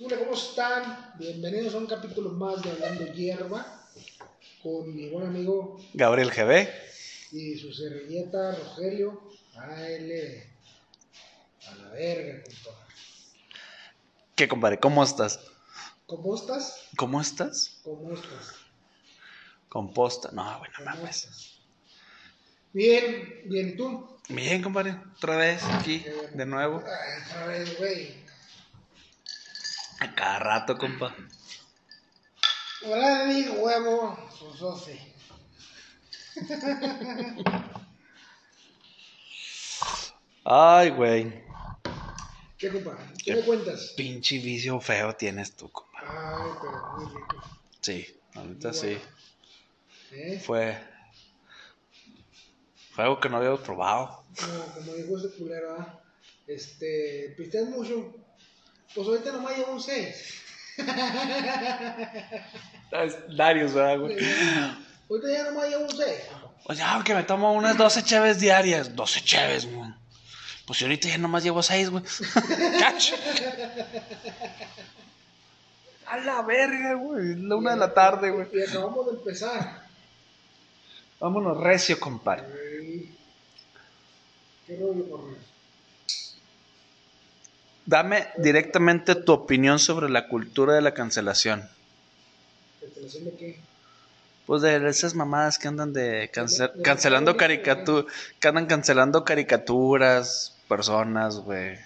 Hola, ¿cómo están? Bienvenidos a un capítulo más de Hablando Hierba con mi buen amigo Gabriel GB. y su servilleta Rogelio. AL a la verga, compa. ¿Qué, compadre? ¿Cómo estás? ¿Cómo estás? ¿Cómo estás? ¿Cómo estás? Composta. No, bueno, ¿Cómo mames. Bien, bien, ¿y tú? Bien, compadre. Otra vez aquí, de nuevo. Ay, otra vez, güey. A cada rato, compa. Hola, mi huevo, sus doce. Ay, güey. ¿Qué, compa? ¿Qué me cuentas? Pinche vicio feo tienes tú, compa. Ay, pero muy rico. Sí, ahorita sí. ¿Eh? Fue. Fue algo que no había probado. Como, como dijo ese culero, ¿ah? Este, pisteas mucho. Pues ahorita nomás llevo un 6. Es Darius, ¿verdad, güey? Ahorita ya nomás llevo un 6. Pues ya, que me tomo unas 12 cheves diarias. 12 cheves, güey. Pues yo ahorita ya nomás llevo 6, güey. Cacho. A la verga, güey. Es la una de la tarde, güey. Y acabamos de empezar. Vámonos recio, compadre. ¿Qué rollo, corre? Dame directamente tu opinión sobre la cultura de la cancelación. ¿Cancelación de qué? Pues de esas mamadas que andan de cance- cancelando caricaturas, que andan cancelando caricaturas, personas, güey.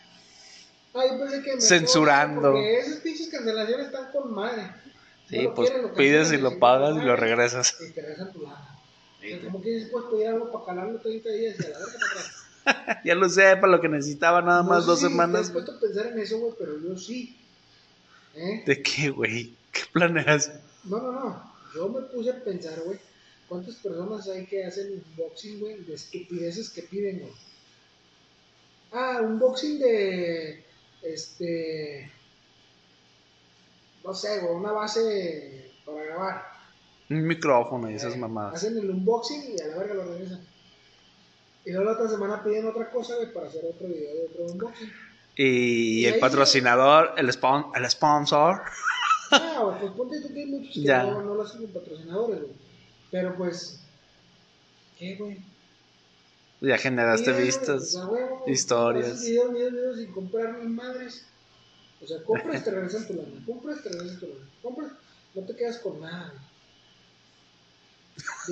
Yo pensé que me Censurando. Porque esas pinches cancelaciones están con madre. Sí, No lo pues quieren, lo pides y lo no, pagas y lo regresas. Y te regresan tu lana. Como que dices, puedes pedir algo para calarlo 30 días y a la verga para atrás. ya lo sé, para lo que necesitaba nada No más dos semanas. has puesto a pensar en eso, güey, pero yo sí. ¿Eh? ¿De qué, güey? ¿Qué planeas? No, no, no. Yo me puse a pensar, güey, ¿cuántas personas hay que hacen unboxing, güey, de estupideces que piden, güey? Ah, unboxing de, este, no sé, güey, una base para grabar. Un micrófono y esas Eh, mamadas. Hacen el unboxing y a la verga lo regresan. Y luego la otra semana piden otra cosa, güey, para hacer otro video de otro unboxing. Y Y el patrocinador, el, spon- el sponsor. Ah, güey, pues ponte tú que hay muchos que Ya. no, no lo hacen con patrocinadores, güey. Pero pues, ¿qué, güey? Ya generaste vistas. o sea, huevo, historias. haces Videos, videos, videos sin comprar ni madres. O sea, compras, te regresan tu lana. Compras, te regresan tu lana. Compras, no te quedas con nada. güey.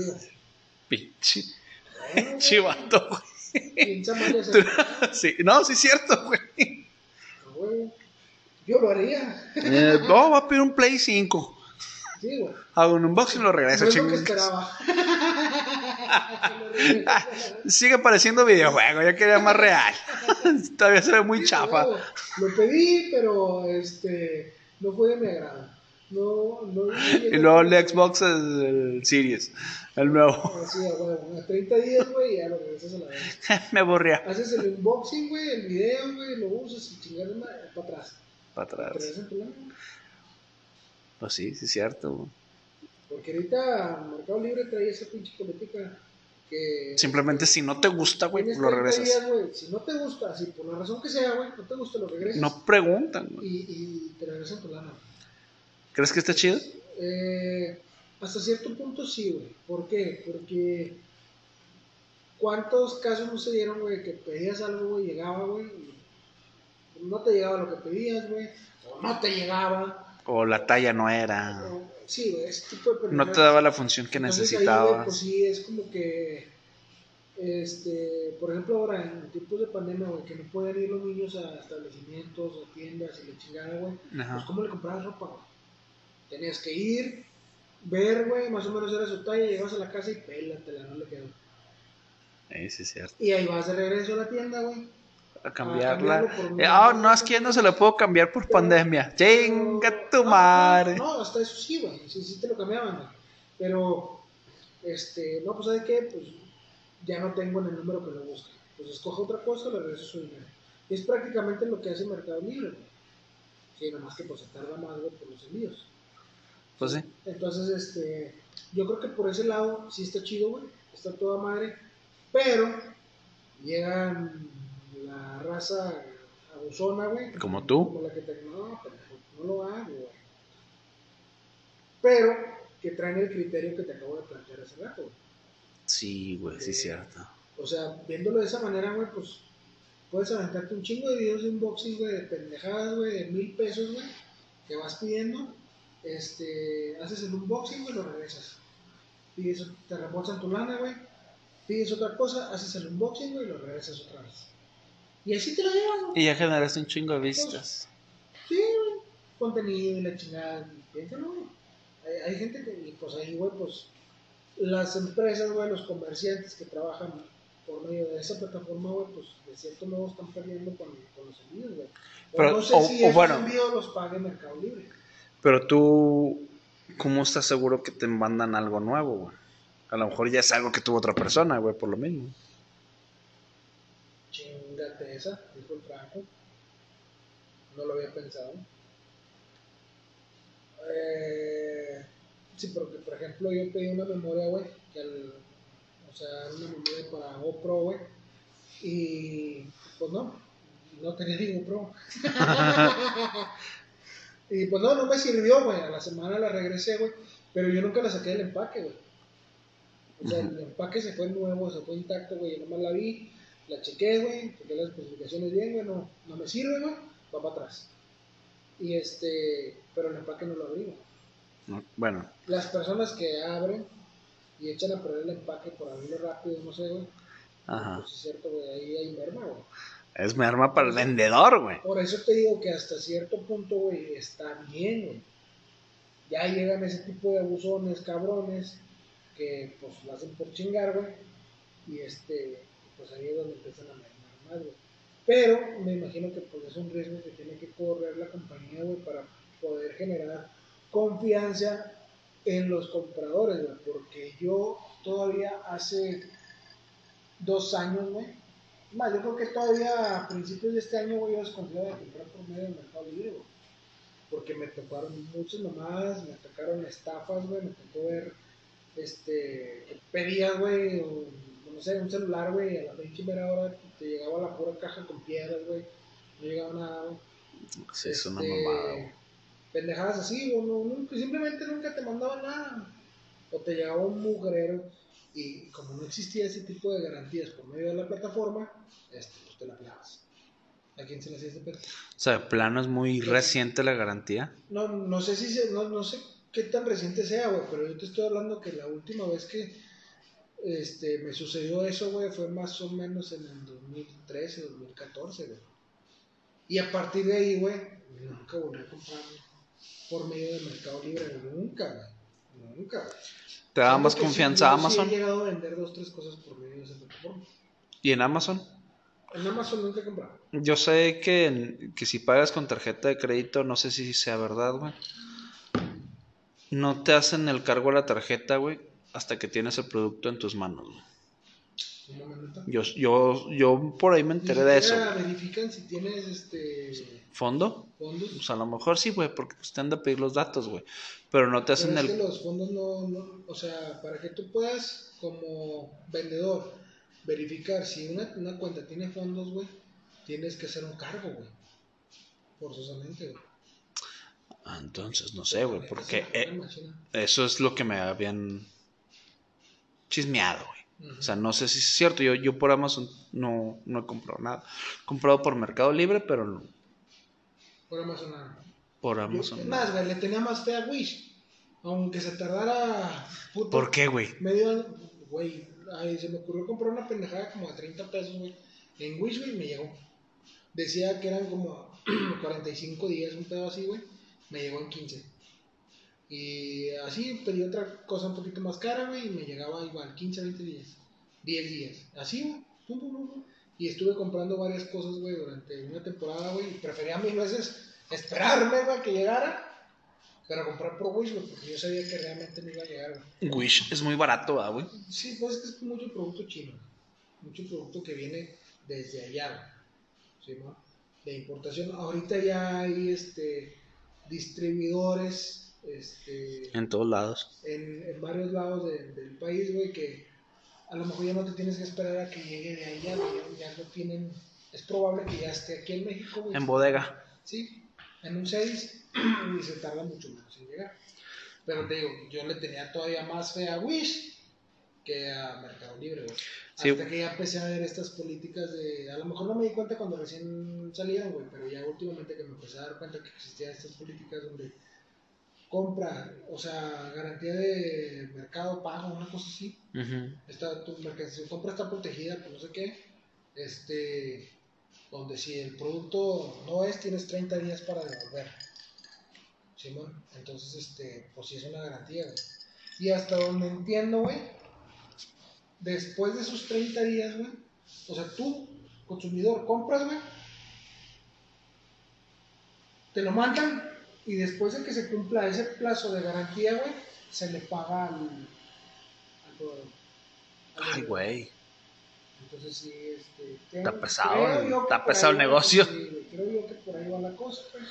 Digo, Pinche, güey, chivato, güey. Sí, no, sí es cierto, güey. a huevo. Yo lo haría. Eh, no, va a pedir un Play 5. Sí, güey. Hago un unboxing y lo regreso, No es lo que. Sigue pareciendo videojuego, yo quería más real. Todavía se ve muy chafa. Lo pedí, pero este no fue de mi agrado. No, no. Y luego el Xbox es el Series, el nuevo. Así, a huevo. A 30 días, güey, ya lo regresas a la vez. Me aburría. Haces el unboxing, güey, el video, güey, lo usas y chingar para atrás. Para Te atrás. regresan tu lana. Pues sí, sí es cierto. güey. Porque ahorita Mercado Libre trae esa pinche política que. Simplemente si no te gusta, güey, lo 30 regresas. días, güey. Si no te gusta, así por la razón que sea, güey, no te gusta, lo regresas. No preguntan, güey. Y, y te regresan tu lana. ¿Crees que está chido? Eh, hasta cierto punto sí, güey. ¿Por qué? Porque ¿cuántos casos no se dieron, güey, que pedías algo, güey, llegaba, güey, no te llegaba lo que pedías, güey, o no te llegaba. O la talla no era. o- sí, güey, ese tipo de No te daba la función que Entonces, ahí, pues sí, es como que, este, por ejemplo, ahora en tiempos de pandemia, güey, que no pueden ir los niños a establecimientos, a tiendas y la chingada, güey, pues. ¿cómo le comprabas ropa, güey? Tenías que ir, ver, güey, más o menos era su talla, llegabas a la casa y pélatela, no le quedó. Sí, es cierto. Y ahí vas de regreso a la tienda, güey. A cambiarla. Eh, Ah, no, es que no se la puedo cambiar por pandemia. Chinga tu No, madre. No, hasta eso sí, güey, sí, sí te lo cambiaban, güey. Pero, este, no, pues, ¿sabes qué? Pues, ya no tengo en el número que lo busque. Pues, escoge otra cosa, le regreso su dinero. Y es prácticamente lo que hace Mercado Libre, güey. Sí, nomás que, pues, se tarda más, güey, por los envíos. Pues sí. Entonces, este, yo creo que por ese lado sí está chido, güey. Está toda madre. Pero llegan la raza abusona, güey. Como tú. Como la que te. No, pendejo, no lo hago, güey. Pero que traen el criterio que te acabo de plantear hace rato, güey. Sí, güey, sí, Eh, cierto. O sea, viéndolo de esa manera, güey, pues puedes aventarte un chingo de videos de unboxing, güey, de pendejadas, güey, de mil pesos, güey, que vas pidiendo. Este, haces el unboxing, güey, lo regresas. Pides, te reembolsan tu lana, güey. Pides otra cosa, haces el unboxing, güey, y lo regresas otra vez. Y así te lo llevan, güey. Y ya generaste un chingo de vistas. Sí, güey. Contenido y la chingada. Piénsalo, güey. Hay, hay gente que, pues ahí, güey, pues las empresas, güey, los comerciantes que trabajan por medio de esa plataforma, güey, pues de cierto modo están perdiendo con, con los envíos, güey. Pero- no sé o- si o esos bueno. envíos los pague Mercado Libre. Pero tú, ¿cómo estás seguro que te mandan algo nuevo, güey? A lo mejor ya es algo que tuvo otra persona, güey, por lo mismo. Chingate esa, dijo el Franco. No lo había pensado. Eh, sí, porque por ejemplo yo pedí una memoria, güey, que al- o sea, una memoria para GoPro, güey, y pues no, no tenía ni GoPro. y pues no, no me sirvió, güey, a la semana la regresé, güey, pero yo nunca la saqué del empaque, güey. O sea, el empaque se fue nuevo, se fue intacto, güey, yo nomás la vi, la chequé, güey, chequé las especificaciones bien, güey, no, no me sirve, güey, va para atrás. Y este, pero el empaque no lo güey. ¿no? Bueno, Las personas que abren y echan a perder el empaque por abrirlo rápido, no sé, güey. ajá. Pues es cierto, güey, ahí hay merma, güey. Es mi arma para el vendedor, güey. Por eso te digo que hasta cierto punto, güey, está bien, güey. Ya llegan ese tipo de abusones, cabrones, que pues lo hacen por chingar, güey. Y este, pues ahí es donde empiezan a mermar más, güey. Pero me imagino que pues es un riesgo que tiene que correr la compañía, güey, para poder generar confianza en los compradores, güey. Porque yo todavía hace dos años, güey, más, yo creo que todavía a principios de este año, güey, yo desconfiaba de comprar por medio del mercado libre, güey. Porque me tocaron muchas mamadas, me tocaron estafas, güey, me tocó ver, este, que pedías, güey, no sé, un celular, güey, a la pinche mera hora te llegaba la pura caja con piedras, güey, no llegaba nada, güey. Sí, es una Este, mamada, güey. Pendejadas así, güey, no, nunca- simplemente nunca te mandaban nada. O te llegaba un mugrero y como no existía ese tipo de garantías por medio de la plataforma, este, pues te la pelabas. ¿A quién se le hacía este pedo? O sea, de plano es muy reciente la garantía. No, no sé si se, no, no sé qué tan reciente sea, güey, pero yo te estoy hablando que la última vez que este, me sucedió eso, güey, fue más o menos en el 2013, 2014, güey. Y a partir de ahí, güey, nunca volví a comprar por medio del Mercado Libre, nunca, güey. Nunca, güey. ¿Te da más confianza sí, Amazon? Sí he llegado a vender dos, tres cosas por medio de esa plataforma. ¿Y en Amazon? En Amazon nunca he comprado. Yo sé que, que si pagas con tarjeta de crédito, no sé si sea verdad, güey. No te hacen el cargo a la tarjeta, güey, hasta que tienes el producto en tus manos, güey. Yo, yo, yo por ahí me enteré de eso. verifican si tienes este ¿Fondo? fondos. Pues a lo mejor sí, güey, porque pues, te han de pedir los datos, güey. Pero no te Pero hacen es que el... los fondos no, no, o sea, para que tú puedas como vendedor verificar si una, una cuenta tiene fondos, güey, tienes que hacer un cargo, güey. Forzosamente, güey. Ah, entonces, no sé, güey, porque es eh, eso es lo que me habían chismeado, güey. O sea, no sé si es cierto. Yo, yo por Amazon no, no he comprado nada. He comprado por Mercado Libre, pero no Por Amazon nada. Por Yo- Amazon. es no. más, güey, le tenía más fe a Wish. Aunque se tardara. puto, ¿Por qué, güey? Medio güey. Se me ocurrió comprar una pendejada como de 30 pesos, güey. En Wish, güey, me llegó. Decía que eran como 45 días, un pedo así, güey. Me llegó en 15. Y así pedí otra cosa un poquito más cara, güey, y me llegaba igual, 15, 20 días. 10 días. Así, güey. Pum, pum, pum, pum. Y estuve comprando varias cosas, güey, durante una temporada, güey. Y prefería mil veces esperarme, güey, que llegara. Pero comprar por Wish, güey, porque yo sabía que realmente me iba a llegar, güey. Wish es muy barato, ¿ah, güey? Sí, pues es que es mucho producto chino. Mucho producto que viene desde allá. ¿sí, no? De importación. Ahorita ya hay este distribuidores este, En todos lados. en, en varios lados de- del país, güey, que a lo mejor ya no te tienes que esperar a que llegue de allá, güey, ya, ya lo tienen. Es probable que ya esté aquí en México, güey. En bodega. Sí, en un 6 y se tarda mucho menos en llegar. Pero te digo, yo le tenía todavía más fe a Wish que a Mercado Libre, güey. Sí. Hasta que ya empecé a ver estas políticas de. A lo mejor no me di cuenta cuando recién salieron, güey, pero ya últimamente que me empecé a dar cuenta que existían estas políticas donde compra, o sea, garantía de mercado pago, una cosa así. Está, tu mercancía, compra está protegida, pues no sé qué. Este. Donde si el producto no es, tienes 30 días para devolver. Simón, entonces, este, pues sí es una garantía, güey. Y hasta donde entiendo, güey, después de esos 30 días, güey, o sea, tú, consumidor, compras, güey, te lo mandan y después de que se cumpla ese plazo de garantía, güey, se le paga al, al. Al Ay, güey. Entonces sí, este, Está creo- pesado, que está por pesado el negocio. sí, creo yo que por ahí va la cosa, pues.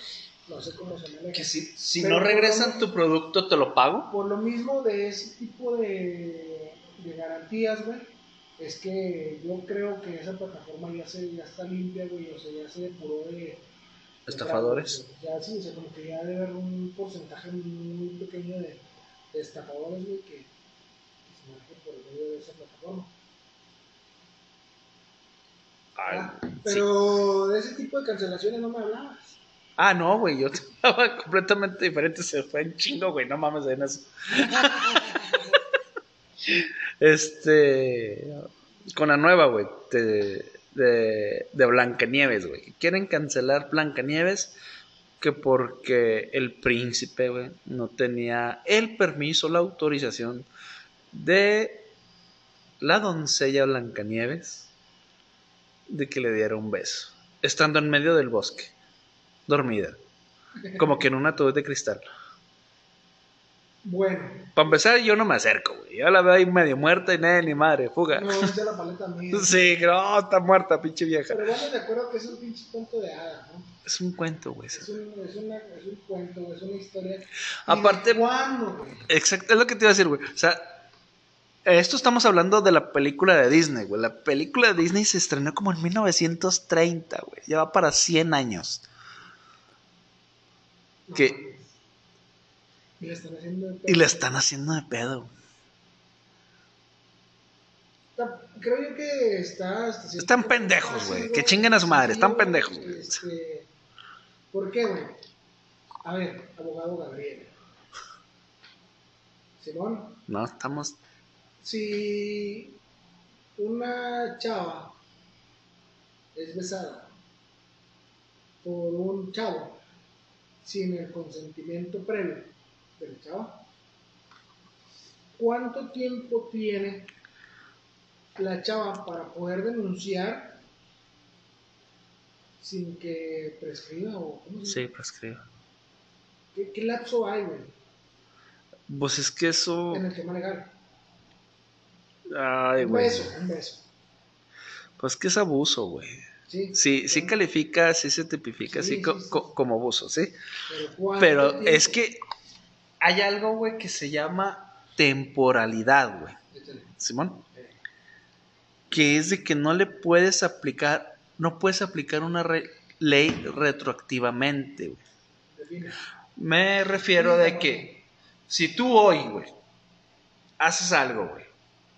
No sé cómo se maneja. Que si, si Pero no por regresan lo- tu producto, ¿te lo pago? Por lo mismo de ese tipo de, de garantías, güey, es que yo creo que esa plataforma ya se ya está limpia, güey, o sea, ya se depuró de... ¿Estafadores? Ya sí, o sea, como que ya debe haber un porcentaje muy pequeño de, de estafadores, güey, que, que se manejan por el medio de esa plataforma. Ah, sí. pero de ese tipo de cancelaciones no me hablabas. Ah, no, güey, yo estaba completamente diferente, se fue en chingo, güey, no mames en eso. Este, con la nueva, güey, de, de, de Blancanieves, güey. Quieren cancelar Blancanieves que porque el príncipe, güey, no tenía el permiso, la autorización de la doncella Blancanieves de que le diera un beso, estando en medio del bosque, dormida, como que en un ataúd de cristal. Bueno, Para empezar, yo no me acerco, güey. Yo la veo ahí medio muerta y nada, ni madre, fuga. no es de la paleta mía. Sí, no, está muerta, pinche vieja. Pero vamos de acuerdo que es un pinche cuento de hadas, ¿no? Es un cuento, güey. Es un, es, una, es un cuento, güey, es una historia. ¿Y Aparte- de ¿Cuándo, güey? Exacto, es lo que te iba a decir, güey. O sea, esto estamos hablando de la película de Disney, güey. La película de Disney se estrenó como en 1930, güey. Ya va para 100 años. No que-. Y le están haciendo de Y la están haciendo de pedo. Está- Creo yo que está. cierto Están pendejos, güey. Que chinguen a su madre, están pendejos, güey. Este, ¿Por qué, güey? A ver, abogado Gabriel. Simón, No, estamos. Si una chava es besada por un chavo sin el consentimiento previo de la chava, ¿cuánto tiempo tiene la chava para poder denunciar sin que prescriba o cómo se Sí, llama? prescribe. ¿Qué, qué lapso hay, güey, Pues es que eso. en el tema legal? Ay, un beso, un beso. Pues que es abuso, güey. Sí, Sí, sí califica, sí se tipifica Sí, co- co- como abuso, ¿sí? Pero, es que hay algo, güey, que se llama temporalidad, güey. Simón. Eh, Que es de que no le puedes aplicar, no puedes aplicar una re- ley retroactivamente, güey. Me refiero de que si tú hoy, güey, haces algo, güey,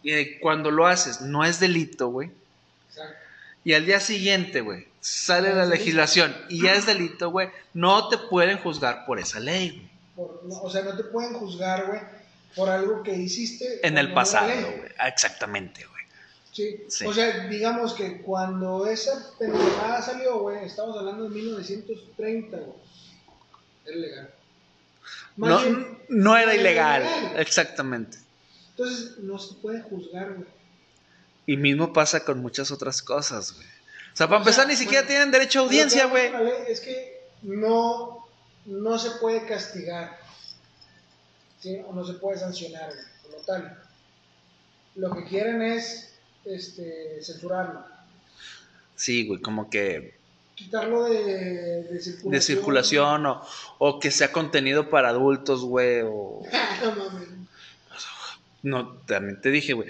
y cuando lo haces no es delito, güey, y al día siguiente, güey, sale la delito. legislación y ya es delito, güey, no te pueden juzgar por esa ley, güey. No, o sea, no te pueden juzgar, güey, por algo que hiciste En el pasado, güey. Ah, Exactamente, güey. Sí. Sí. O sea, digamos que cuando esa pendejada salió, güey, estamos hablando de 1930, güey. Era legal. Más No, bien, no era era ilegal, ilegal. exactamente. Entonces, no se puede juzgar, güey. Y mismo pasa con muchas otras cosas, güey. O sea, para O sea, empezar, ni siquiera bueno, tienen derecho a audiencia, Lo güey. Es que no, no se puede castigar. ¿sí? O no se puede sancionar, güey, como tal. Lo que quieren es este, censurarlo. Sí, güey, como que Quitarlo de, de circulación. de circulación o, o que sea contenido para adultos, güey, o... no mames. No, también te dije, güey.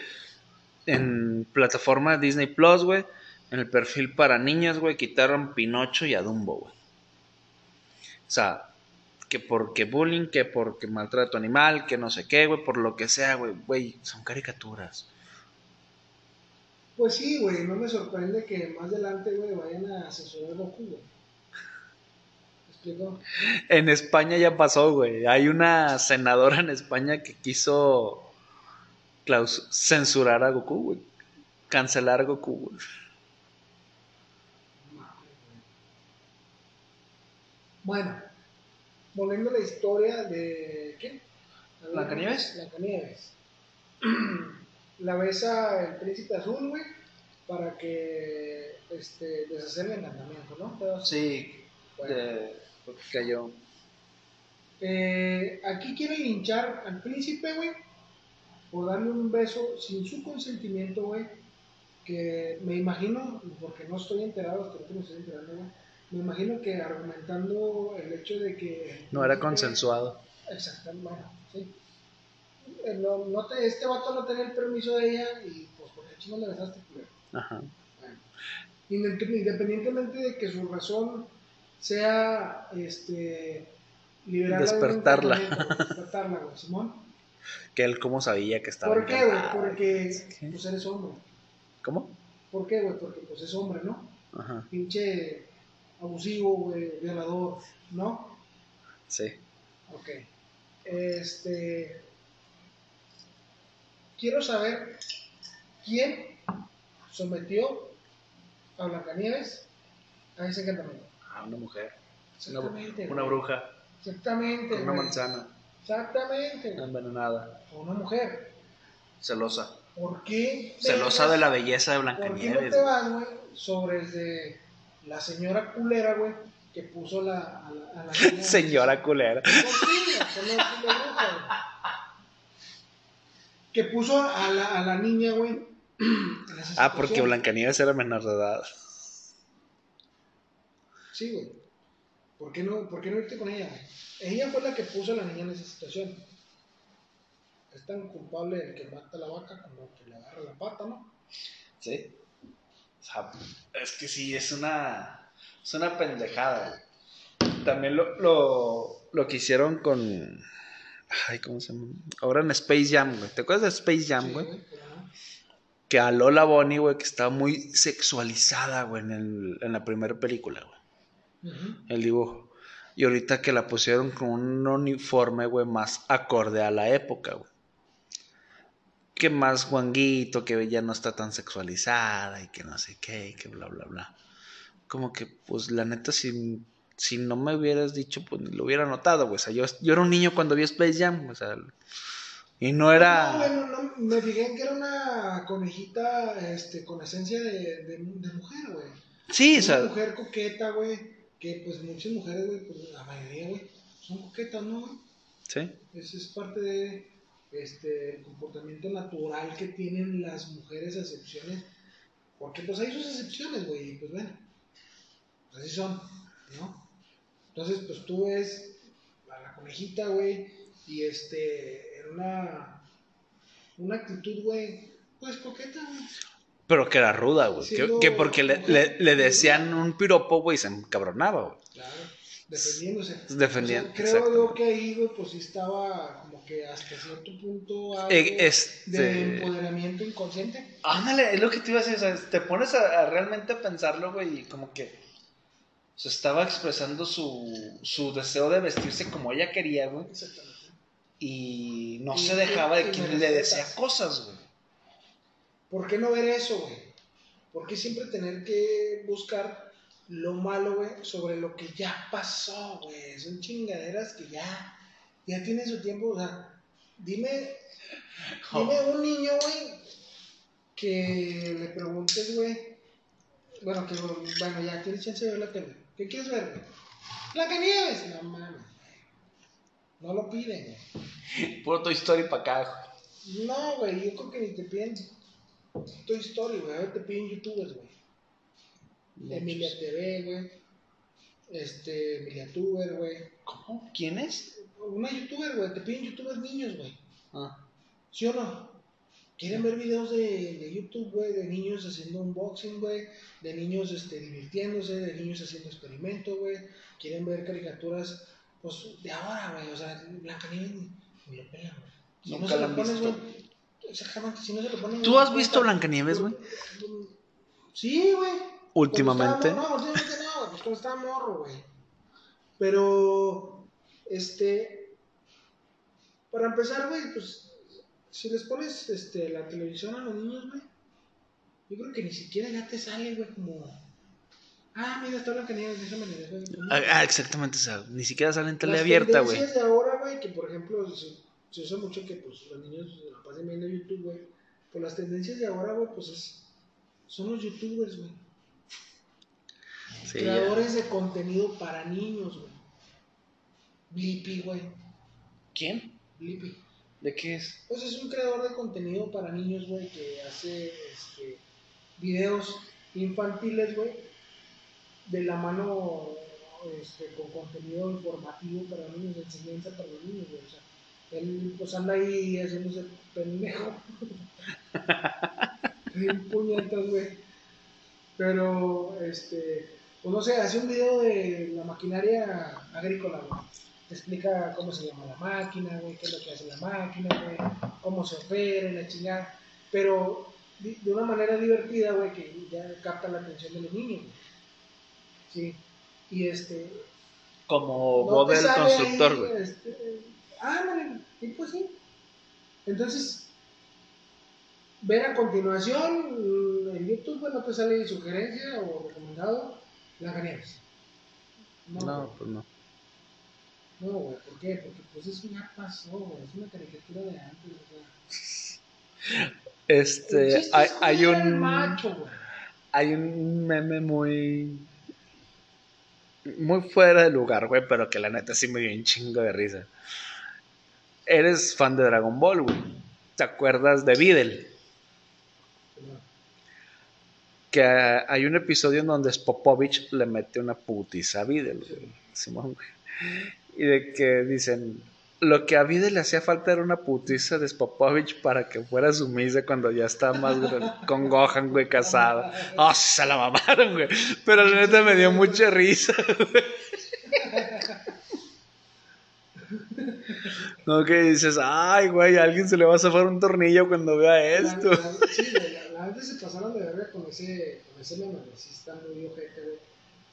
En plataforma Disney Plus, güey, en el perfil para niños, güey, quitaron Pinocho y a Dumbo, güey. O sea, que porque bullying, que porque maltrato animal, que no sé qué, güey, por lo que sea, güey, güey, son caricaturas. Pues sí, güey, no me sorprende que más adelante, güey, vayan a censurar a Goku, güey. ¿Me explico? En España ya pasó, güey. Hay una senadora en España que quiso claus- censurar a Goku, güey. Cancelar a Goku, güey. Bueno, volviendo a la historia de. ¿Quién? ¿Blancanieves? Blancanieves. La besa el príncipe azul, güey, para que este, deshacer el encantamiento, ¿no? Pero, Sí, bueno. de- porque cayó. Eh, aquí quieren linchar al príncipe, güey, por darle un beso sin su consentimiento, güey. Que me imagino, porque no estoy enterado, hasta ahorita me estoy enterando, güey. Me imagino que argumentando el hecho de que. No era consensuado. Exactamente, bueno, sí. Eh, No, no te- este vato no tenía el permiso de ella y pues por qué chingos le besaste, culero? Ajá. Bueno. Indep- Independientemente de que su razón sea este liberarla Despertarla. despertarla, güey, Simón. Que él cómo sabía que estaba ¿Por qué, güey? Porque ¿Qué? pues eres hombre. ¿Cómo? ¿Por qué, güey? Porque pues es hombre, ¿no? Ajá. Pinche abusivo, güey, violador, ¿no? Sí. Ok. Este. Quiero saber quién sometió a Blancanieves a ese encantamiento. Ah, una mujer. Una, Exactamente. una bruja. Exactamente. Con una güey. manzana. Exactamente. Envenenada. O una mujer. Celosa. ¿Por qué? Celosa de la belleza de ¿Por qué no Blancanieves. te van, güey, sobre el de la señora culera, güey, que puso la, a la, a la niña? Señora culera. Que puso a la, a la niña, güey. Ah, porque. Blancanieves era menor de edad. Sí, güey. ¿Por qué, no, ¿Por qué no irte con ella? Ella fue la que puso a la niña en esa situación. Es tan culpable el que mata a la vaca como el que le agarra la pata, ¿no? Sí. O sea, es que sí, es una. Es una pendejada, güey. También lo, lo, lo que hicieron con. Ay, ¿cómo se llama? Ahora en Space Jam, güey. ¿Te acuerdas de Space Jam, Sí, güey? que a Lola Bonnie, güey, que estaba muy sexualizada, güey, en, el- en la primera película, güey, El dibujo. Y ahorita que la pusieron con un uniforme, güey, más acorde a la época, güey. Que más guanguito, que ya no está tan sexualizada y que no sé qué, y que bla, bla, bla. Como que, pues, la neta, si, si no me hubieras dicho, pues, lo hubiera notado, güey. O sea, yo, yo era un niño cuando vi Space Jam, o sea, y no era... No, bueno, no, me fijé en que era una conejita este, con esencia de, de, de mujer, güey. Sí, o Una sea, mujer coqueta, güey. Que pues muchas mujeres, güey, pues la mayoría, güey, son coquetas, ¿no, sí. Ese es parte de este el comportamiento natural que tienen las mujeres excepciones. Porque pues hay sus excepciones, güey, y pues bueno, pues así son, ¿no? Entonces, pues tú ves a la conejita, güey, y este, en una, una actitud, güey, pues coqueta, güey. Pero que era ruda, güey. Sí, que, no, que porque le, no, le- decían un piropo, güey, se encabronaba, güey. Claro, defendiéndose. Defendiendo, O sea, creo yo que ahí, güey, pues sí estaba como que hasta cierto punto algo Eh, este- de empoderamiento inconsciente. Ándale, es lo que te iba a decir. O sea, te pones a, a realmente a pensarlo, güey, y como que se estaba expresando su, su deseo de vestirse como ella quería, güey. Exactamente. Y no Y- se dejaba y de quien le decía cosas, güey. ¿Por qué no ver eso, güey? ¿Por qué siempre tener que buscar lo malo, güey, sobre lo que ya pasó, güey? Son chingaderas que ya, ya tienen su tiempo. O sea, dime, dime un niño, güey, que le preguntes, güey. Bueno, que, bueno, ya tienes chance de ver la tele. ¿Qué quieres ver, güey? Blancanieves. No mames, güey. No lo piden, güey. Puro Toy Story para acá, güey. No, güey, yo creo que ni te piden Toy Story, güey. A ver, te piden youtubers, güey. Emilia TV, güey. Este, Emilia Tuber, güey. ¿Cómo? ¿Quién es? Una youtuber, güey. Te piden youtubers niños, güey. Ah, ¿Sí o no? Quieren ver videos de, de YouTube, güey, de niños haciendo unboxing, güey, de niños este, divirtiéndose, de niños haciendo experimentos, güey. Quieren ver caricaturas, pues, de ahora, güey. O sea, Blancanieves ni, ni lo pelan, güey. Si Nunca no se la pones, visto. Exactamente, si no se lo ponen. ¿Tú has visto. Blancanieves, güey? Sí, güey. Últimamente. Estaba- No, últimamente no, pues cuando estaba morro, güey. Pero, este, para empezar, güey, pues, si les pones este, la televisión a los niños, güey, yo creo que ni siquiera ya te sale, güey, como, ah, mira, está Blancanieves, déjame dejo. Ah, ah, exactamente, o sea, ni siquiera salen en tele abierta, güey. tendencias de ahora, güey, que por ejemplo, se usa mucho que, pues, los niños se la pasen viendo YouTube, güey. Pues las tendencias de ahora, güey, pues, es, son los youtubers, güey. Sí, ya. creadores de contenido para niños, güey. Blippi, güey. ¿Quién? Blippi. ¿De qué es? Pues es un creador de contenido para niños, güey, que hace este, videos infantiles, güey, de la mano este, con contenido informativo para niños, de enseñanza para los niños, güey. O sea, él pues anda ahí haciéndose pendejo. Puñetas, güey. Pero, este, pues no sé, hace un video de la maquinaria agrícola, güey. Te explica cómo se llama la máquina, güey, qué es lo que hace la máquina, güey, cómo se opera, la chingada. Pero de una manera divertida, güey, que ya capta la atención de los niños, güey. Sí. Y este. Como no Bob el constructor, güey. este, ah, man, sí, pues sí. Entonces, ver a continuación en YouTube, güey, no te sale sugerencia o recomendado, Blancanieves. No, pues no. No, güey, ¿por qué? Porque pues eso ya pasó, güey, es una caricatura de antes, o sea. Este, hay, hay un macho, güey. hay un meme muy muy fuera de lugar, güey, pero que la neta sí me dio un chingo de risa. Eres fan de Dragon Ball, güey. ¿Te acuerdas de Videl? Que hay un episodio en donde Spopovich le mete una putiza a Videl, güey. Y de que dicen, lo que a Videl le hacía falta era una putiza de Spopovich para que fuera sumisa cuando ya estaba más con Gohan, güey, casada. Oh, se la mamaron, güey. Pero la neta me dio mucha risa, güey. No, que dices, ay, güey, a alguien se le va a zafar un tornillo cuando vea esto. La, la- sí, güey, la, la neta se pasaron de verga con ese, con ese meme. Sí está muy ojete, güey.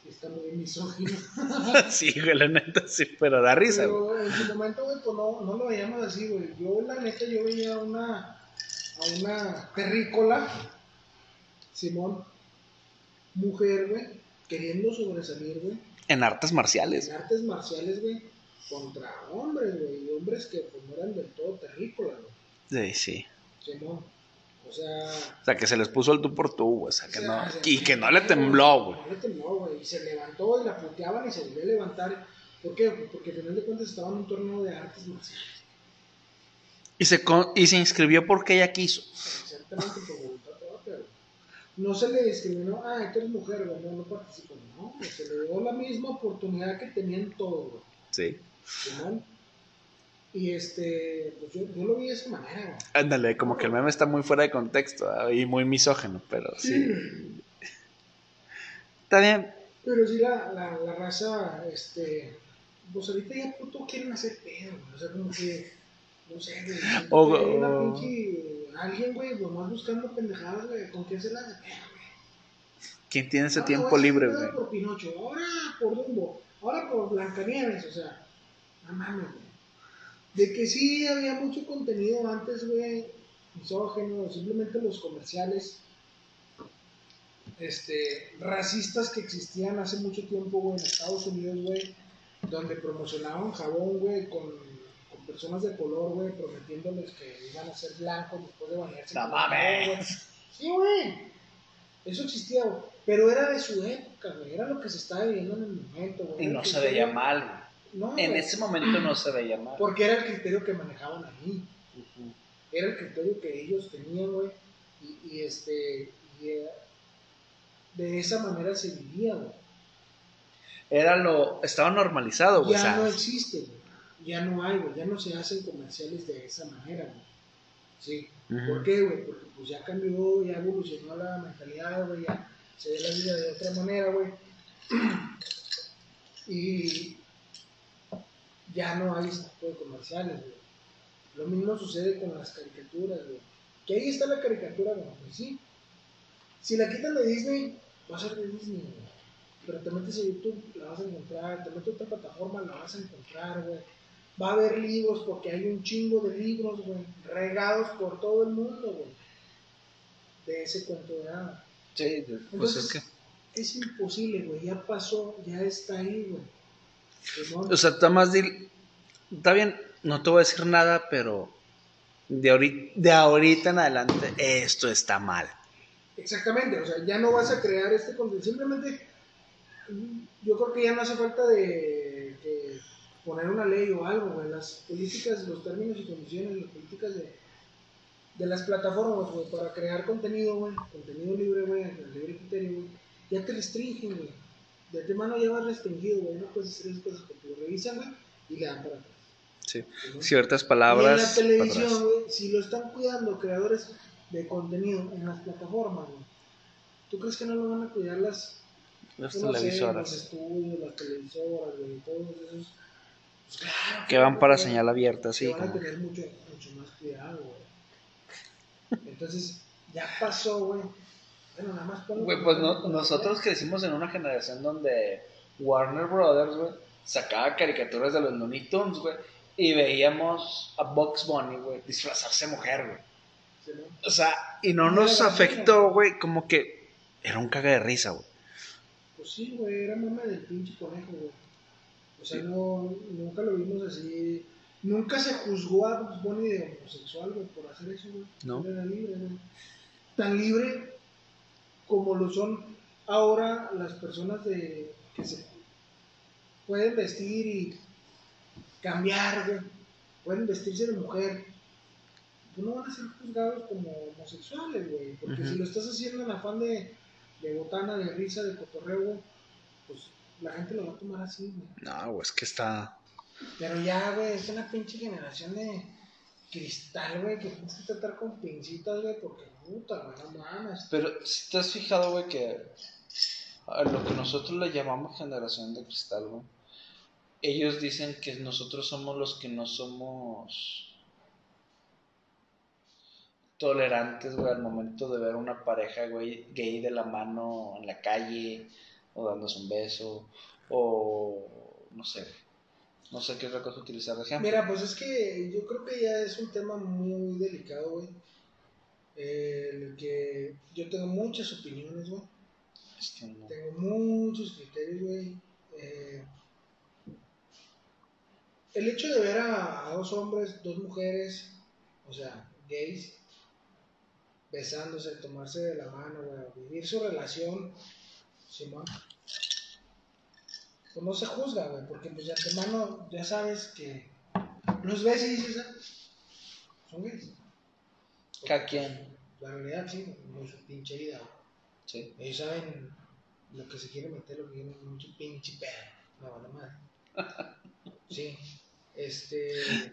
Sí está muy misógino. Sí, güey, la neta sí, pero da risa, güey. Pero en su momento, güey, pues no, no lo veíamos así, güey. Yo, la neta, yo veía a una, a una terrícola, Simón, mujer, güey, queriendo sobresalir, güey, En artes marciales. en artes marciales, güey, contra hombres, güey, y hombres que pues no eran del todo terrícolas, güey. Sí, sí. Simón. O sea, O sea, que se les puso el tú por tú, güey. O sea, que O no. Y que no le tembló, güey. No le tembló, güey. Y se levantó y la puteaban y se volvió a levantar. ¿Por qué? Porque al final de cuentas estaba en un torneo de artes marciales. Y se, con- y se inscribió porque ella quiso. Exactamente por voluntad propia, güey. No se le discriminó, ah, tú eres mujer, güey, no, no participo. No, se le dio la misma oportunidad que tenían todos, güey. Sí. Simón. Y este, pues yo, yo lo vi de esa manera, güey. Ándale, como que el meme está muy fuera de contexto ¿ah? y muy misógeno, pero sí. Está bien. Pero sí, la, la, la raza, este, pues ahorita ya puto quieren hacer pedo, güey. O sea, como que, no sé, güey. O- que hay una o- pinche, alguien, güey, nomás buscando pendejadas, güey, con qué hacerlas de pedo, güey. ¿Quién tiene ese Ahora tiempo libre, güey? por Pinocho, ahora por Dumbo, ahora por Blancanieves, o sea, no mames, güey. De que sí había mucho contenido antes, güey, misógeno, simplemente los comerciales, este, racistas que existían hace mucho tiempo, güey, en Estados Unidos, güey, donde promocionaban jabón, güey, con, con personas de color, güey, prometiéndoles que iban a ser blancos después de bañarse. No mames. Sí, güey. Eso existía, güey. Pero era de su época, güey. Era lo que se estaba viviendo en el momento, güey. Y no se veía mal, güey. No, En ese momento no se veía mal. Porque era el criterio que manejaban ahí. Era el criterio que ellos tenían, güey. Y, y este. Y, de esa manera se vivía, güey. Era lo. Estaba normalizado, güey. Ya no existe, güey. Ya no hay, güey. Ya no se hacen comerciales de esa manera, güey. Sí. Ujú. ¿Por qué, güey? Porque pues ya cambió, ya evolucionó la mentalidad, güey, ya se ve la vida de otra manera, güey. Y ya no hay ese tipo de comerciales, güey. Lo mismo sucede con las caricaturas, güey. Que ahí está la caricatura, güey, pues sí. Si la quitan de Disney, va a ser de Disney, güey. Pero te metes a YouTube, la vas a encontrar. Te metes a otra plataforma, la vas a encontrar, güey. Va a haber libros porque hay un chingo de libros, güey, regados por todo el mundo, güey. De ese cuento de hadas. Sí, pues Entonces, es que. es imposible, güey. Ya pasó, ya está ahí, güey. O sea, está más dil- Está bien, no te voy a decir nada, pero de ahorita, en adelante esto está mal. Exactamente, o sea, ya no vas a crear este contenido. Simplemente, yo creo que ya no hace falta de, poner una ley o algo, güey. Las políticas, los términos y condiciones, las políticas de, de las plataformas, güey, para crear contenido, güey, contenido libre, güey, libre criterio, güey, ya te restringen, güey. De antemano ya vas restringido, güey. No puedes hacer esas cosas porque lo revisan, güey, y le dan para atrás. Sí. ¿no? Ciertas Y en palabras. la televisión, güey, si lo están cuidando creadores de contenido en las plataformas, güey, ¿tú crees que no lo van a cuidar las, Las no sé, los televisoras. estudios, las televisoras, güey, todos esos? Pues claro, Que van para señal abierta, que sí. van a tener mucho, mucho más cuidado, güey. Entonces, ya pasó, güey. Bueno, nada más Güey, pues no- nosotros crecimos en una generación donde Warner Brothers, güey, sacaba caricaturas de los Looney Tunes, güey, y veíamos a Bugs Bunny, güey, disfrazarse mujer, güey. Sí, ¿no? O sea, y no nos afectó, güey, como que era un caga de risa, güey. Pues sí, güey, era mame del pinche conejo, güey. O sea, no, nunca lo vimos así. Nunca se juzgó a Bugs Bunny de homosexual, güey, por hacer eso, güey. No. Era libre, güey. Tan libre como lo son ahora las personas de que se pueden vestir y cambiar, güey. Pueden vestirse de mujer. Pues no van a ser juzgados como homosexuales, güey. Porque si lo estás haciendo en afán de, de botana, de risa, de cotorreo, pues la gente lo va a tomar así, güey. No, güey, es que está... Pero ya, güey, es una pinche generación de cristal, güey, que tienes que tratar con pincitas, güey, porque puta, no mames. Pero si te has fijado, güey, que a lo que nosotros le llamamos generación de cristal, güey, ellos dicen que nosotros somos los que no somos tolerantes, güey, al momento de ver una pareja, güey, gay de la mano en la calle, o dándose un beso, o no sé, no sé qué otra cosa utilizar de ejemplo. Mira, pues es que yo creo que ya es un tema muy delicado, güey. El que yo tengo muchas opiniones, güey. Es que no. Tengo muchos criterios, güey. Eh, el hecho de ver a, a dos hombres, dos mujeres, o sea, gays, besándose, tomarse de la mano, güey, vivir su relación, Simón, pues no se juzga, güey, porque pues de antemano ya sabes que los ves y dices, ah, son gays. Cada quien, La realidad, sí, es su pinche vida, sí. Ellos saben lo que se quiere meter, lo que quiere mucho pinche pedo. No, vale madre. Sí. Este.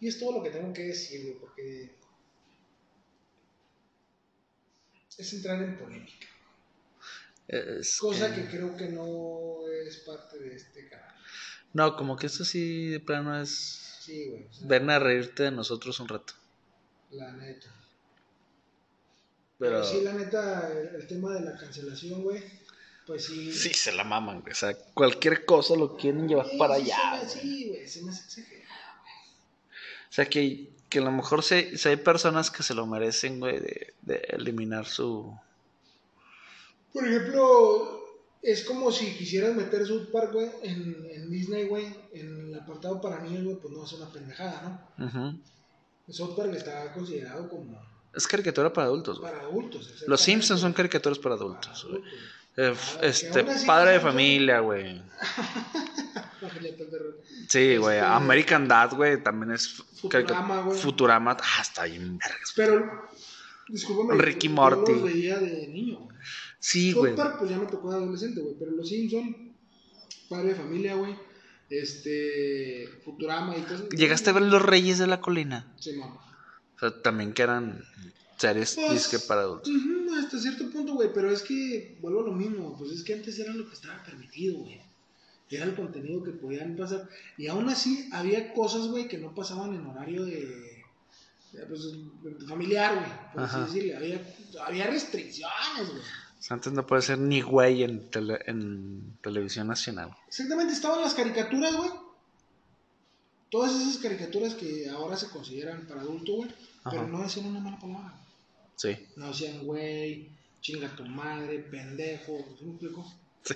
Y es todo lo que tengo que decir, güey, porque. Es entrar en polémica. Es Cosa que- que creo que no es parte de este canal. No, como que esto sí de plano es Sí, güey. o sea, ven a reírte de nosotros un rato. La neta. Pero Pero sí, la neta, el, el tema de la cancelación, güey. Pues sí. sí se la maman, güey. O sea, cualquier cosa lo quieren llevar Sí, para allá. se me- güey. Sí, güey, se me hace exagerado. O sea, que, que a lo mejor se, se hay personas que se lo merecen, güey, de, de eliminar su... Por ejemplo, es como si quisieras meter South Park, güey, en, en Disney, güey, en el apartado para niños, güey, pues no es una pendejada, ¿no? South Park está considerado como Es caricatura para adultos, güey. para adultos. Los Simpsons son caricaturas para Para adultos, güey. Eh, Ah, este, padre de familia, güey. Sí, güey. Este- American Dad, güey, también es Futurama, güey. Futurama, ah, está bien. Pero, discúlpame. Ricky yo Morty. los veía de niño, güey. Sí, güey. Pues ya me tocó de adolescente, güey. Pero los Simpsons, padre de familia, güey. este, Futurama y cosas. ¿Llegaste a ver Los Reyes de la Colina? Sí, mamá. O sea, también que eran series Pues, disque para adultos. hasta cierto punto, güey, pero es que vuelvo a lo mismo, pues es que antes era lo que estaba permitido, güey. Era el contenido que podían pasar. Y aún así había cosas, güey, que no pasaban en horario de, pues, familiar, güey, por Ajá. así decirlo. Había, había restricciones, güey. Antes no puede ser ni güey en, tele- en televisión nacional. Exactamente, estaban las caricaturas, güey. Todas esas caricaturas que ahora se consideran para adulto, güey. Pero no decían una mala palabra. Sí. No decían, güey, chinga tu madre, pendejo. ¿Sí me explico? Sí.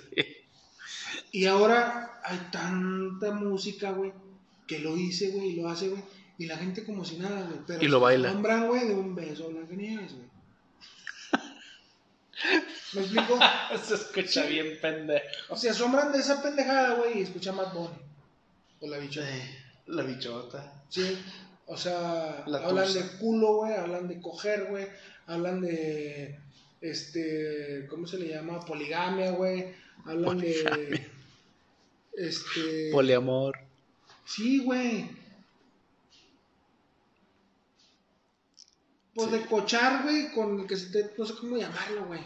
Y ahora hay tanta música, güey, que lo hice, güey, y lo hace, güey. Y la gente como si nada, güey. Pero Y lo baila. Nombran, güey, de un beso a Blancanieves, güey. ¿Me explico? Se escucha bien pendejo. O sea, asombran de esa pendejada, güey, y escuchan Mad Bunny. O la bichota. La bichota. Sí, o sea, La hablan tusa. de culo, güey, hablan de coger, güey, hablan de, este, ¿cómo se le llama? Poligamia, güey, hablan de, este, Poliamor. sí, güey. Pues de cochar, güey, con el que se te, no sé cómo llamarlo, güey.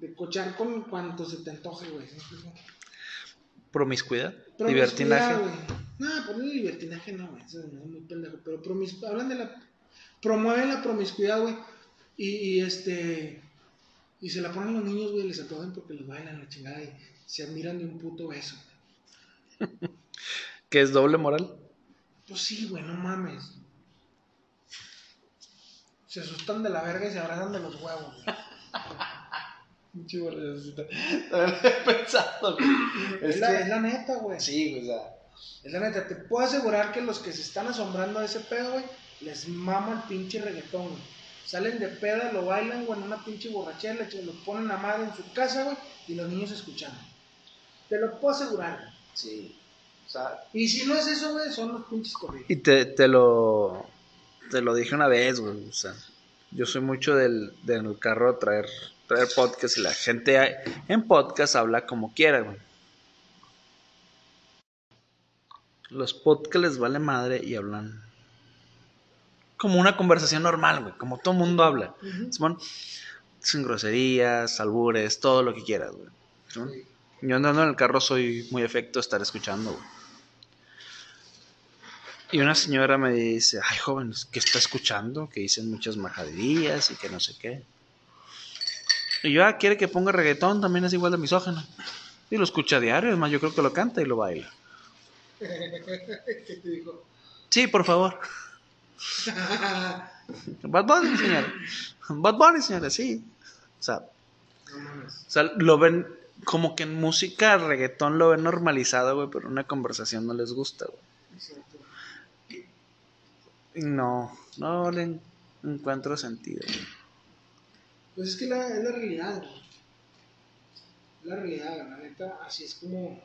De cochar con cuanto se te antoje, güey. Promiscuidad. Promiscuidad, Libertinaje. güey. No, por el libertinaje no, güey. Eso es muy pendejo. Pero promis- hablan de la. Promueven la promiscuidad, güey. Y, y, este. Y se la ponen los niños, güey. Les aplauden porque los bailan la chingada. Y se admiran de un puto beso. ¿Qué es doble moral? Pues sí, güey, no mames. Se asustan de la verga y se abrazan de los huevos, güey. Chivo, También he pensado. Es, Es la, que- es la neta, güey. Sí, o sea. Es la neta, te puedo asegurar que los que se están asombrando de ese pedo, güey, les mama el pinche reggaetón, güey. Salen de peda, lo bailan, güey, en una pinche borrachera, lo ponen a madre en su casa, güey, y los niños escuchando. Te lo puedo asegurar, güey. Sí. O sea. Y si no es eso, güey, son los pinches corridos. Y te, te lo. Te lo dije una vez, güey. O sea, yo soy mucho del, del carro traer, traer podcast y la gente en podcast habla como quiera, güey. Los podcasts les vale madre y hablan como una conversación normal, güey. Como todo mundo habla. Simón, sin groserías, albures, todo lo que quieras, güey. Sí. Yo andando en el carro soy muy efecto de estar escuchando, güey. Y una señora me dice, ay, joven, ¿qué está escuchando? Que dicen muchas majaderías y que no sé qué. Y yo, ah, quiere que ponga reggaetón, también es igual de misógeno. Y lo escucha a diario, es más, yo creo que lo canta y lo baila. ¿Qué te dijo? Sí, por favor. Bad Bunny, señora. Bad Bunny, señora, sí. O sea, o sea, lo ven como que en música, reggaetón lo ven normalizado, güey, pero en una conversación no les gusta, güey. No, no le en- encuentro sentido. güey. Pues es que la, es la realidad, güey. Es la realidad, la neta, así es como.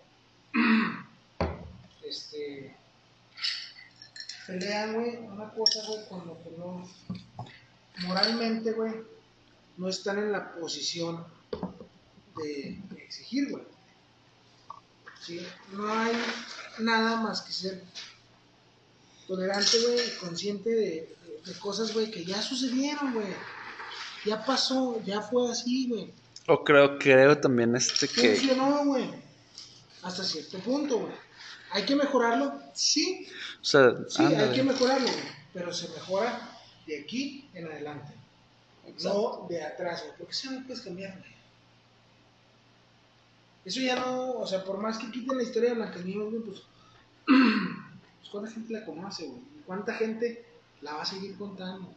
este. Pelean, güey, una cosa, güey, con lo que no. Moralmente, güey, no están en la posición de, exigir, güey. ¿Sí? No hay nada más que ser tolerante, güey, y consciente de- de cosas, güey, que ya sucedieron, güey. Ya pasó, ya fue así, güey. O creo, creo también este que... Funcionó, güey. Hasta cierto punto, güey. ¿Hay que mejorarlo? Sí. O sea, Sí, ándale. hay que mejorarlo, güey. Pero se mejora de aquí en adelante. No de atrás, güey. Porque eso no puedes cambiar, güey. Eso ya no, o sea, por más que quiten la historia de Blancanieves, güey, pues, pues cuánta gente la conoce, güey. ¿Y ¿Cuánta gente la va a seguir contando?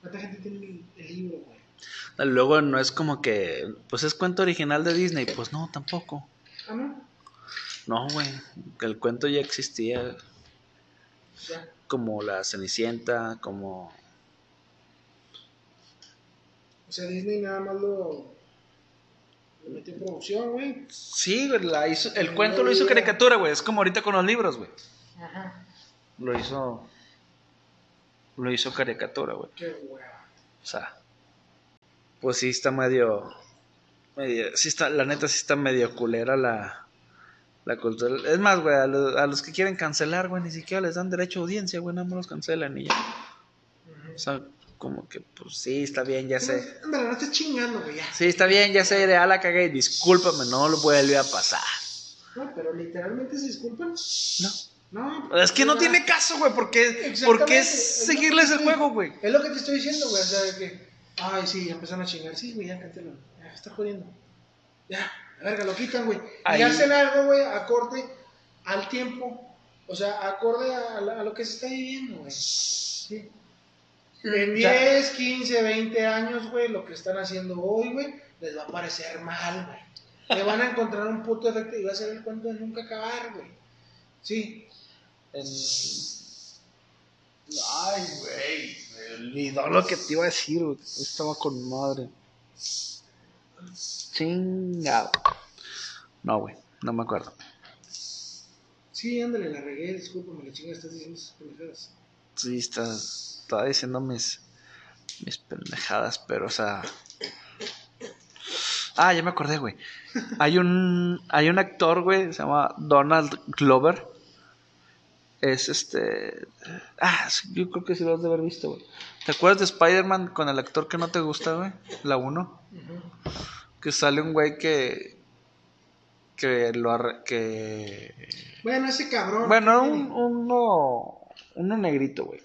¿Cuánta gente tiene el, el libro, güey? Luego no es como que, pues es cuento original de Disney. Pues no, tampoco. Ah, no, No, güey. El cuento ya existía ya. como la Cenicienta, como... O sea, Disney nada más lo, lo metió en producción, güey. Sí, la hizo, el cuento lo hizo caricatura, güey. Es como ahorita con los libros, güey. Ajá. Lo hizo... Lo hizo caricatura, güey. Qué hueva. O sea, pues sí está medio, medio, sí está, la neta sí está medio culera la, La cultura. Es más, güey, a, los- a los que quieren cancelar, güey, ni siquiera les dan derecho a audiencia, güey, nada más los cancelan y ya. O sea, como que, pues sí, está bien, ya sé. Ándale, no estés chingando, güey, ya. Sí, está bien, ya sé, ya la cagué, discúlpame, no lo vuelve a pasar. No, pero literalmente se disculpan. No. No. Es que no tiene caso, güey, porque, porque es seguirles el juego, güey. Es lo que te estoy diciendo, güey. O sea, de que. Ay, sí, ya empezaron a chingar. Sí, güey, ya cántelo. Ya, está jodiendo. Ya, la verga, lo quitan, güey. Y hacen algo, güey, acorde al tiempo. O sea, acorde a, lo que se está viviendo, güey. Sí. En Ya. 10, 15, 20 años, güey, lo que están haciendo hoy, güey, les va a parecer mal, güey. Le van a encontrar un puto efecto y va a ser el cuento de nunca acabar, güey. Sí. Ay, güey. Me olvidó lo que te iba a decir, güey. Estaba con madre. Chingado. No, güey. No me acuerdo. Sí, ándale, la regué, discúlpame, la chinga estás diciendo esas pendejadas. Sí, estás, estaba diciendo mis, mis pendejadas, pero, o sea. Ah, ya me acordé, güey. Hay un, hay un actor, güey, se llama Donald Glover. Es este. Ah, yo creo que sí lo has de haber visto, güey. ¿Te acuerdas de Spider-Man con el actor que no te gusta, güey? La 1. Que sale un güey que. Que lo arre- que. Bueno, ese cabrón. Bueno, ¿qué un, uno, uno negrito, güey.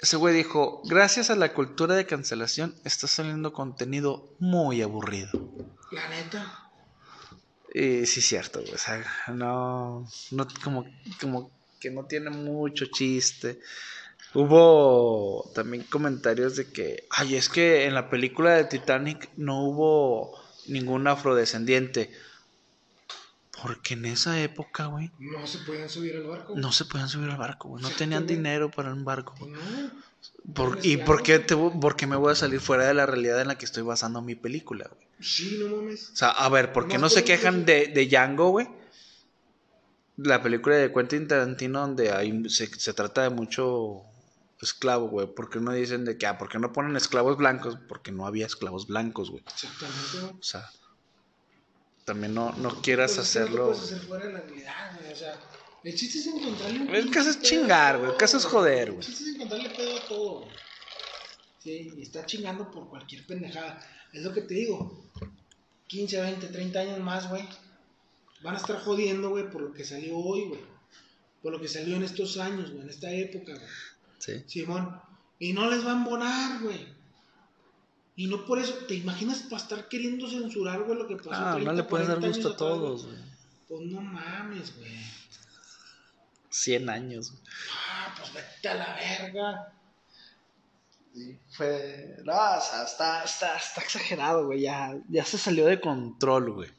Ese güey dijo, gracias a la cultura de cancelación está saliendo contenido muy aburrido. La neta. Y sí, es cierto, güey. O sea, no, no como, como que no tiene mucho chiste. Hubo también comentarios de que, ay, es que en la película de Titanic no hubo ningún afrodescendiente. Porque en esa época, güey, No se podían subir al barco. no se podían subir al barco, güey. No tenían güey. dinero para un barco. Pues no. Por- ¿Y por qué, te, por qué me voy a salir fuera de la realidad en la que estoy basando mi película, güey? Sí, no mames. O sea, a ver, ¿por qué no se quejan de, de Django, güey? La película de Quentin Tarantino donde hay, se, se trata de mucho esclavo, güey. ¿Por qué no dicen de que, ah, ¿por qué no ponen esclavos blancos? Porque no había esclavos blancos, güey. Exactamente, güey. O sea, también no, no quieras No hacerlo. lo puedes hacer fuera de la realidad, güey. O sea, el chiste es encontrarle un El caso es chingar, güey, el caso es joder, güey. El chiste es encontrarle pedo a todo. güey. Sí, y está chingando por cualquier pendejada. Es lo que te digo. 15, 20, 30 años más, güey. Van a estar jodiendo, güey, por lo que salió hoy, güey. Por lo que salió en estos años, güey, en esta época, güey. Sí. Simón. Y no les va a embonar, güey. Y no por eso, ¿te imaginas para estar queriendo censurar, güey, lo que pasó? Ah, no 30, le puedes dar 40 gusto a todos, güey? Pues no mames, güey. 100 años, güey. Ah, pues vete a la verga. Sí, fue. No, o sea, está, está, está exagerado, güey. Ya, ya se salió de control, güey.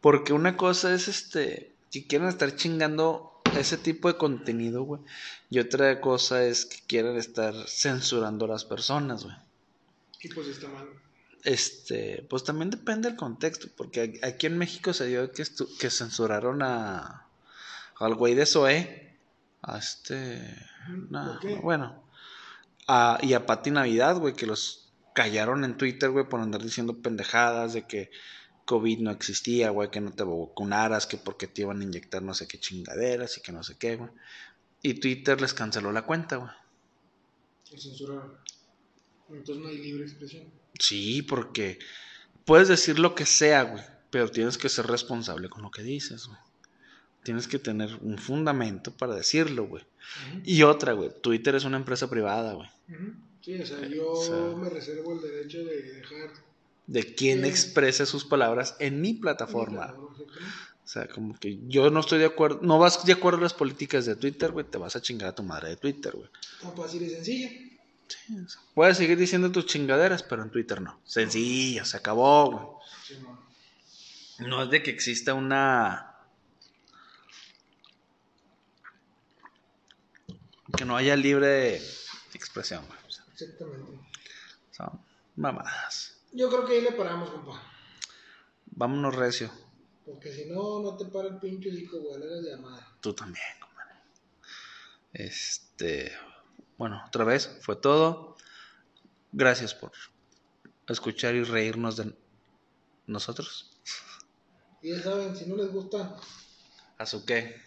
Porque una cosa es este. Que quieren estar chingando ese tipo de contenido, güey. Y otra cosa es que quieren estar censurando a las personas, güey. Y pues está mal. Este, pues también depende del contexto, porque aquí en México se dio que, que censuraron a al güey de Zoé, a este, bueno, a- y a Pati Navidad, güey, que los callaron en Twitter, güey, por andar diciendo pendejadas de que COVID no existía, güey, que no te vacunaras, que porque te iban a inyectar no sé qué chingaderas y que no sé qué, güey. Y Twitter les canceló la cuenta, güey. Lo censuraron. Entonces no hay libre expresión. Sí, porque puedes decir lo que sea, güey, pero tienes que ser responsable con lo que dices, güey. Tienes que tener un fundamento para decirlo, güey. Y otra, güey, Twitter es una empresa privada, güey. Sí, o sea, yo O sea- me reservo el derecho de dejar. De quien Sí. exprese sus palabras en mi plataforma. O sea, como que yo no estoy de acuerdo, no vas de acuerdo a las políticas de Twitter, güey, te vas a chingar a tu madre de Twitter, güey. Tan fácil y sencillo. Sí, o sea, puedes seguir diciendo tus chingaderas, pero en Twitter no. Sencillo, se acabó, güey. Sí, no. No es de que exista una. Que no haya libre expresión, güey. Exactamente. son mamadas. Yo creo que ahí le paramos, compa. Vámonos recio. Porque si no, no te para el pinche hocico, güey. Le hagas llamada. Tú también, compadre. Este. Bueno, otra vez, fue todo. Gracias por escuchar y reírnos de nosotros. Y ya saben, si no les gustan, ¿A su qué?